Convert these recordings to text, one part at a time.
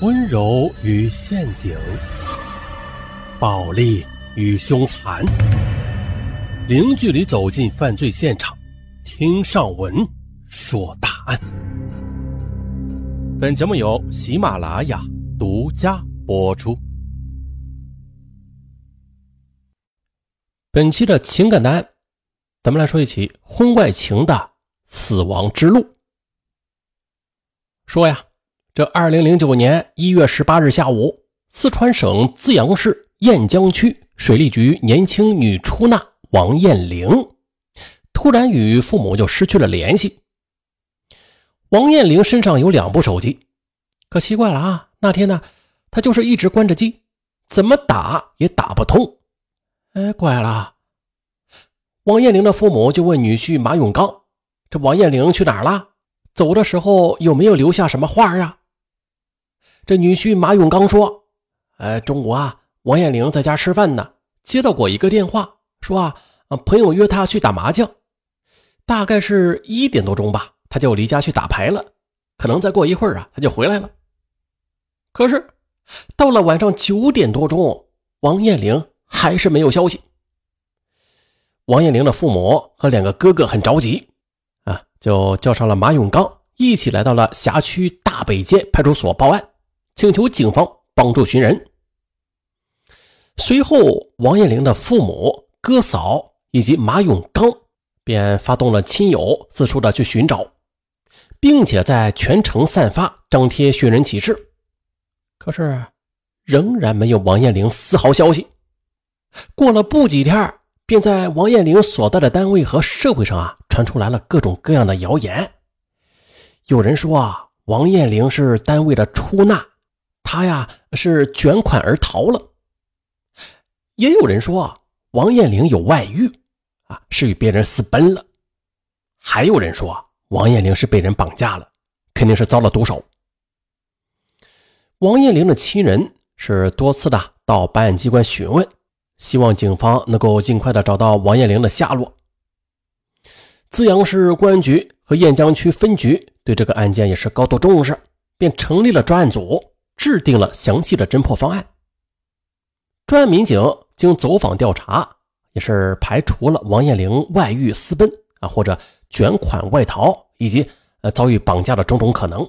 温柔与陷阱，暴力与凶残，零距离走进犯罪现场，听上文说大案。本节目由喜马拉雅独家播出。本期的情感案，咱们来说一起婚外情的死亡之路。说呀。这二零零九年一月十八日下午，四川省资阳市雁江区水利局年轻女出纳王艳玲突然与父母就失去了联系。王艳玲身上有两部手机，可奇怪了啊！那天呢，她就是一直关着机，怎么打也打不通。哎，怪了！王艳玲的父母就问女婿马永刚：“这王艳玲去哪儿了？走的时候有没有留下什么话呀？”这女婿马永刚说：“呃，中午啊，王艳玲在家吃饭呢，接到过一个电话，说啊，朋友约她去打麻将，大概是一点多钟吧，她就离家去打牌了，可能再过一会儿啊，她就回来了。可是到了晚上九点多钟，王艳玲还是没有消息。王艳玲的父母和两个哥哥很着急，啊，就叫上了马永刚，一起来到了辖区大北街派出所报案。”请求警方帮助寻人。随后，王艳玲的父母、哥嫂以及马永刚便发动了亲友四处的去寻找，并且在全城散发张贴寻人启事。可是，仍然没有王艳玲丝毫消息。过了不几天，便在王艳玲所在的单位和社会上啊传出来了各种各样的谣言。有人说啊，王艳玲是单位的出纳。他呀是卷款而逃了，也有人说啊王艳玲有外遇，啊是与别人私奔了，还有人说王艳玲是被人绑架了，肯定是遭了毒手。王艳玲的亲人是多次的到办案机关询问，希望警方能够尽快的找到王艳玲的下落。资阳市公安局和雁江区分局对这个案件也是高度重视，便成立了专案组。制定了详细的侦破方案。专案民警经走访调查，也是排除了王艳玲外遇私奔啊，或者卷款外逃，以及呃遭遇绑架的种种可能。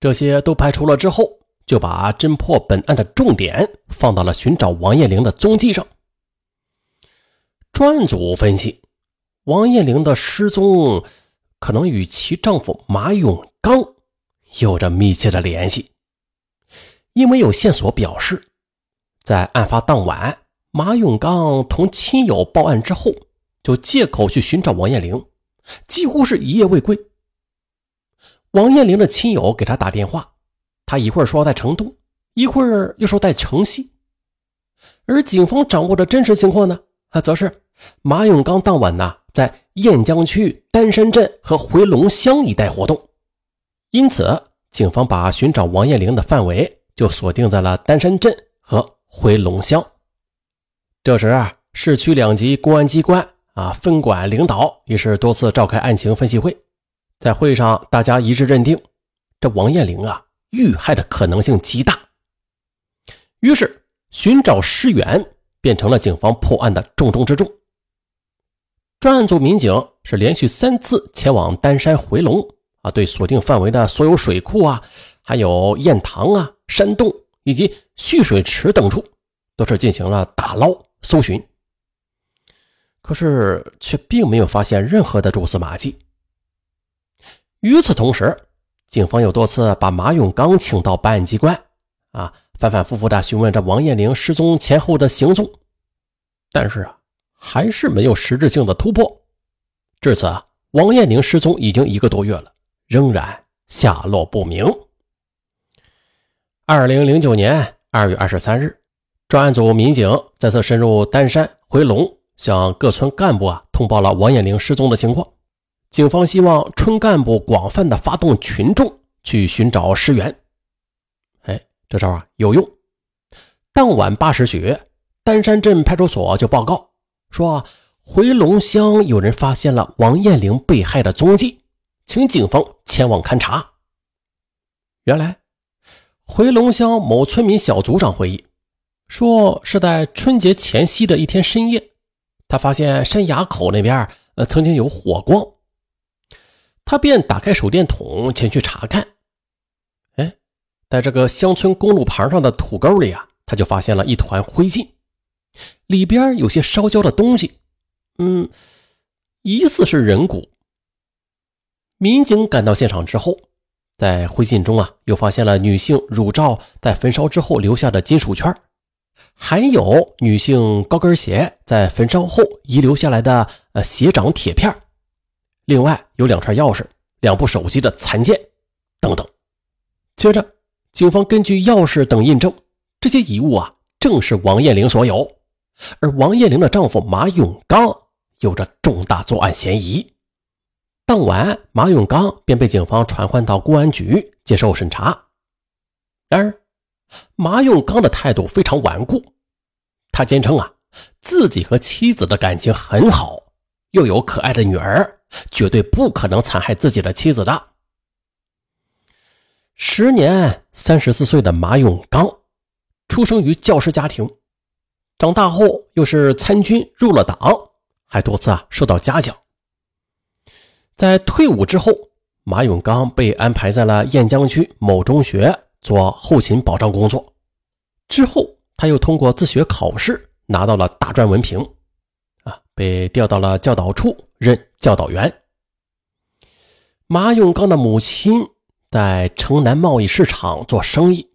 这些都排除了之后，就把侦破本案的重点放到了寻找王艳玲的踪迹上。专案组分析，王艳玲的失踪可能与其丈夫马永刚有着密切的联系。因为有线索表示，在案发当晚，马永刚同亲友报案之后，就借口去寻找王艳玲，几乎是一夜未归。王艳玲的亲友给他打电话，他一会儿说在成都，一会儿又说在城西。而警方掌握的真实情况呢，啊，则是马永刚当晚呢在雁江区丹山镇和回龙乡一带活动，因此，警方把寻找王艳玲的范围。就锁定在了丹山镇和回龙乡。这时啊，市区两级公安机关啊分管领导也是多次召开案情分析会，在会上，大家一致认定，这王艳玲啊遇害的可能性极大。于是，寻找尸源变成了警方破案的重中之重。专案组民警是连续三次前往丹山回龙啊，对锁定范围的所有水库啊。还有堰塘啊、山洞以及蓄水池等处，都是进行了打捞搜寻，可是却并没有发现任何的蛛丝马迹。与此同时，警方又多次把马永刚请到办案机关，啊，反反复复的询问着王艳玲失踪前后的行踪，但是啊，还是没有实质性的突破。至此，王艳玲失踪已经一个多月了，仍然下落不明。二零零九年二月二十三日，专案组民警再次深入丹山回龙，向各村干部啊通报了王艳玲失踪的情况。警方希望村干部广泛的发动群众去寻找尸源。哎，这招啊有用。当晚八时许，丹山镇派出所就报告说，回龙乡有人发现了王艳玲被害的踪迹，请警方前往勘查。原来。回龙乡某村民小组长回忆说，是在春节前夕的一天深夜，他发现山崖口那边呃曾经有火光，他便打开手电筒前去查看。哎，在这个乡村公路旁上的土沟里啊，他就发现了一团灰烬，里边有些烧焦的东西，嗯，疑似是人骨。民警赶到现场之后。在灰烬中啊，又发现了女性乳罩在焚烧之后留下的金属圈，还有女性高跟鞋在焚烧后遗留下来的呃鞋掌铁片，另外有两串钥匙、两部手机的残件等等。接着，警方根据钥匙等印证，这些遗物啊正是王艳玲所有，而王艳玲的丈夫马永刚有着重大作案嫌疑。当晚，马永刚便被警方传唤到公安局接受审查。然而，马永刚的态度非常顽固，他坚称啊，自己和妻子的感情很好，又有可爱的女儿，绝对不可能残害自己的妻子的。时年三十四岁的马永刚，出生于教师家庭，长大后又是参军入了党，还多次啊受到嘉奖。在退伍之后，马永刚被安排在了雁江区某中学做后勤保障工作。之后，他又通过自学考试拿到了大专文凭，啊，被调到了教导处任教导员。马永刚的母亲在城南贸易市场做生意，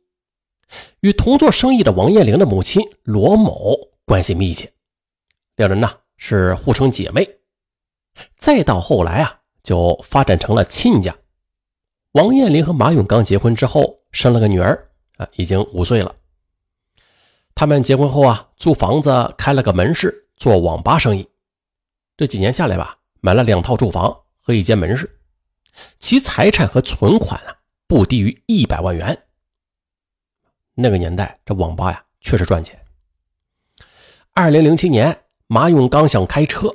与同做生意的王艳玲的母亲罗某关系密切，两人呢是互称姐妹。再到后来啊。就发展成了亲家。王艳玲和马永刚结婚之后，生了个女儿，啊，已经五岁了。他们结婚后啊，租房子开了个门市，做网吧生意。这几年下来吧，买了两套住房和一间门市，其财产和存款啊，不低于一百万元。那个年代，这网吧呀，确实赚钱。二零零七年，马永刚想开车，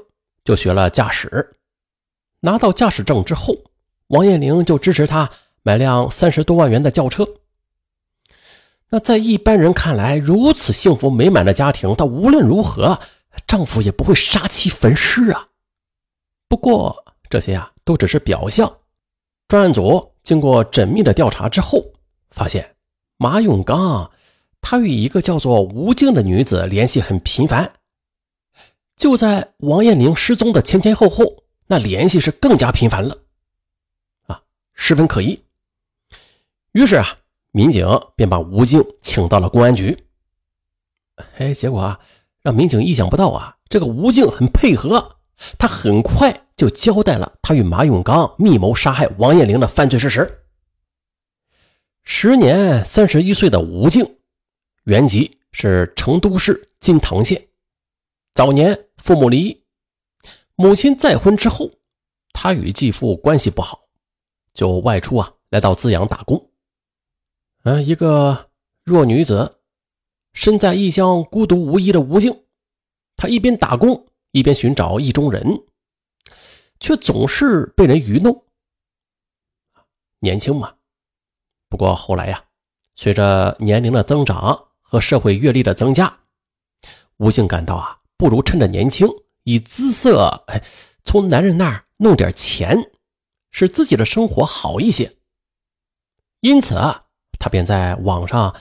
就学了驾驶。拿到驾驶证之后，王艳玲就支持他买辆三十多万元的轿车。那在一般人看来，如此幸福美满的家庭，她无论如何，丈夫也不会杀妻焚尸啊。不过这些啊，都只是表象。专案组经过缜密的调查之后，发现马永刚他与一个叫做吴静的女子联系很频繁。就在王艳玲失踪的前前后后。那联系是更加频繁了，啊，十分可疑。于是啊，民警便把吴静请到了公安局。哎，结果啊，让民警意想不到啊，这个吴静很配合，他很快就交代了他与马永刚密谋杀害王艳玲的犯罪事实。时年三十一岁的吴静，原籍是成都市金堂县，早年父母离异。母亲再婚之后，他与继父关系不好，就外出啊，来到资阳打工。嗯，一个弱女子，身在异乡孤独无依的吴静，她一边打工一边寻找意中人，却总是被人愚弄。年轻嘛，不过后来呀，随着年龄的增长和社会阅历的增加，吴静感到啊，不如趁着年轻。以姿色，哎，从男人那儿弄点钱，使自己的生活好一些。因此啊，他便在网上，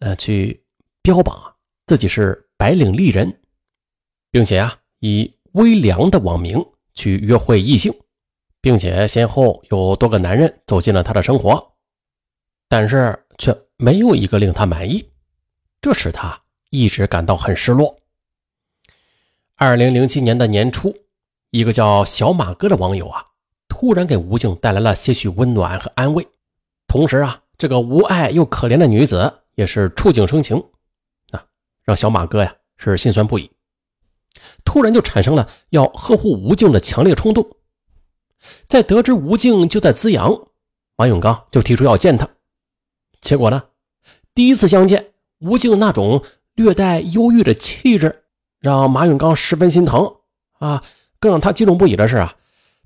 呃，去标榜自己是白领丽人，并且啊，以微凉的网名去约会异性，并且先后有多个男人走进了他的生活，但是却没有一个令他满意，这使他一直感到很失落。二零零七年的年初，一个叫小马哥的网友啊，突然给吴静带来了些许温暖和安慰。同时啊，这个无爱又可怜的女子也是触景生情，啊，让小马哥呀是心酸不已。突然就产生了要呵护吴静的强烈冲动。在得知吴静就在资阳，马永刚就提出要见她。结果呢，第一次相见，吴静那种略带忧郁的气质。让马永刚十分心疼啊！更让他激动不已的是啊，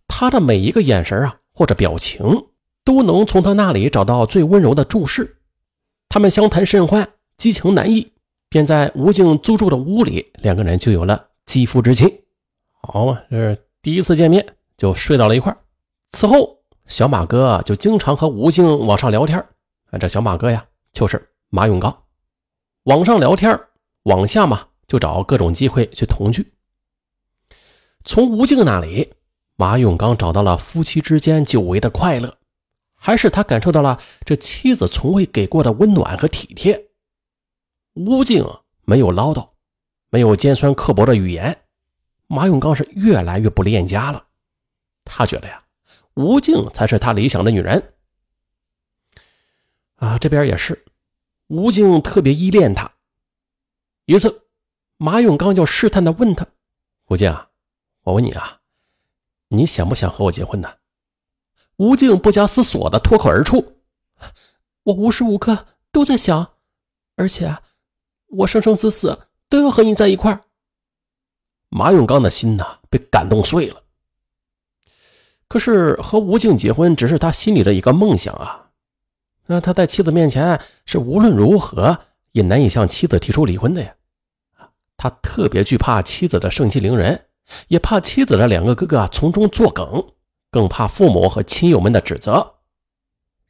他的每一个眼神啊或者表情，都能从他那里找到最温柔的注视。他们相谈甚欢，激情难抑，便在吴静租住的屋里，两个人就有了肌肤之亲。好嘛，这是第一次见面就睡到了一块此后，小马哥就经常和吴静网上聊天啊，这小马哥呀，就是马永刚。网上聊天，网下嘛，就找各种机会去同居。从吴静那里，马永刚找到了夫妻之间久违的快乐，还是他感受到了这妻子从未给过的温暖和体贴。吴静没有唠叨，没有尖酸刻薄的语言，马永刚是越来越不恋家了。他觉得呀。吴静才是他理想的女人啊！这边也是，吴静特别依恋他。一次，马永刚就试探的问他：“吴静啊，我问你啊，你想不想和我结婚呢？”吴静不加思索的脱口而出：“我无时无刻都在想，而且我生生死死都要和你在一块儿。”马永刚的心呐，被感动碎了。可是和吴静结婚只是他心里的一个梦想啊！那他在妻子面前是无论如何也难以向妻子提出离婚的呀！他特别惧怕妻子的盛气凌人，也怕妻子的两个哥哥从中作梗，更怕父母和亲友们的指责。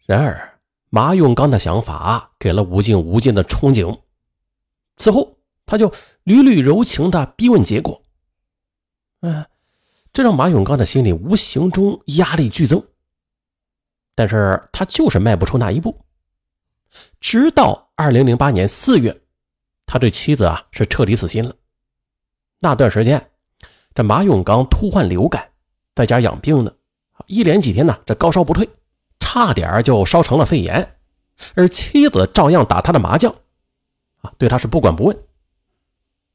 然而马永刚的想法给了吴静无尽的憧憬。此后他就屡屡柔情的逼问结果。嗯。这让马永刚的心里无形中压力剧增，但是他就是迈不出那一步。直到二零零八年四月，他对妻子啊是彻底死心了。那段时间，这马永刚突患流感，在家养病呢，一连几天呢，这高烧不退，差点就烧成了肺炎，而妻子照样打他的麻将，啊，对他是不管不问。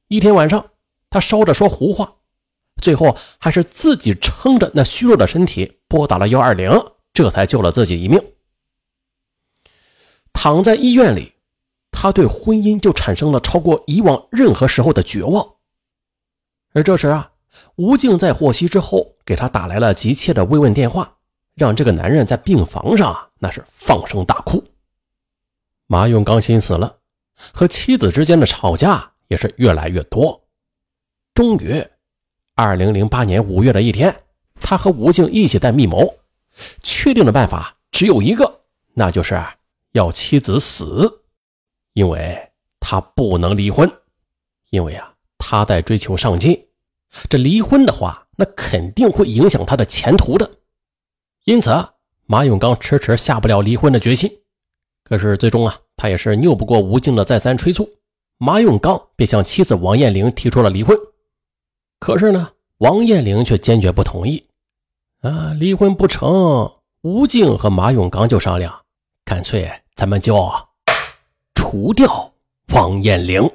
一天晚上，他烧着说胡话。最后还是自己撑着那虚弱的身体拨打了幺二零，这才救了自己一命。躺在医院里，他对婚姻就产生了超过以往任何时候的绝望。而这时啊，吴静在获悉之后，给他打来了急切的慰问电话，让这个男人在病房上那是放声大哭。马永刚心死了，和妻子之间的吵架也是越来越多，终于。二零零八年五月的一天，他和吴静一起在密谋，确定的办法只有一个，那就是要妻子死，因为他不能离婚，因为啊他在追求上进，这离婚的话，那肯定会影响他的前途的，因此马永刚迟迟下不了离婚的决心。可是最终啊，他也是拗不过吴静的再三催促，马永刚便向妻子王艳玲提出了离婚。可是呢，王艳玲却坚决不同意。啊，离婚不成，吴静和马永刚就商量，干脆咱们就除掉王艳玲。